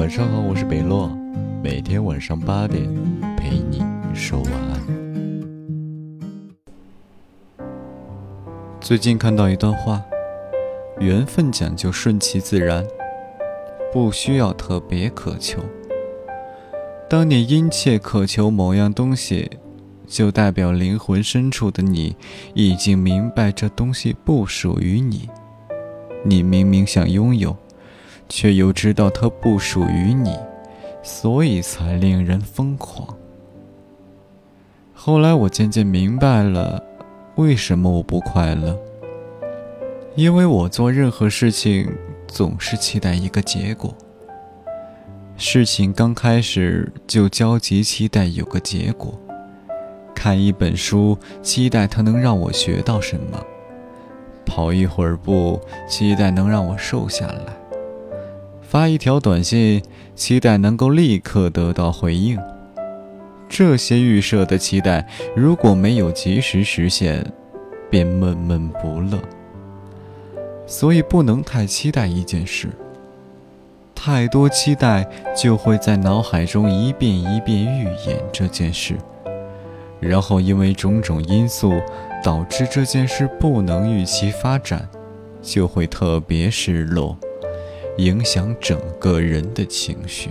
晚上好，我是北洛，每天晚上八点陪你说晚安。最近看到一段话，缘分讲究顺其自然，不需要特别渴求。当你殷切渴求某样东西，就代表灵魂深处的你已经明白这东西不属于你。你明明想拥有。却又知道它不属于你，所以才令人疯狂。后来我渐渐明白了，为什么我不快乐。因为我做任何事情总是期待一个结果。事情刚开始就焦急期待有个结果，看一本书期待它能让我学到什么，跑一会儿步期待能让我瘦下来。发一条短信，期待能够立刻得到回应。这些预设的期待，如果没有及时实现，便闷闷不乐。所以不能太期待一件事，太多期待就会在脑海中一遍一遍预演这件事，然后因为种种因素导致这件事不能预期发展，就会特别失落。影响整个人的情绪。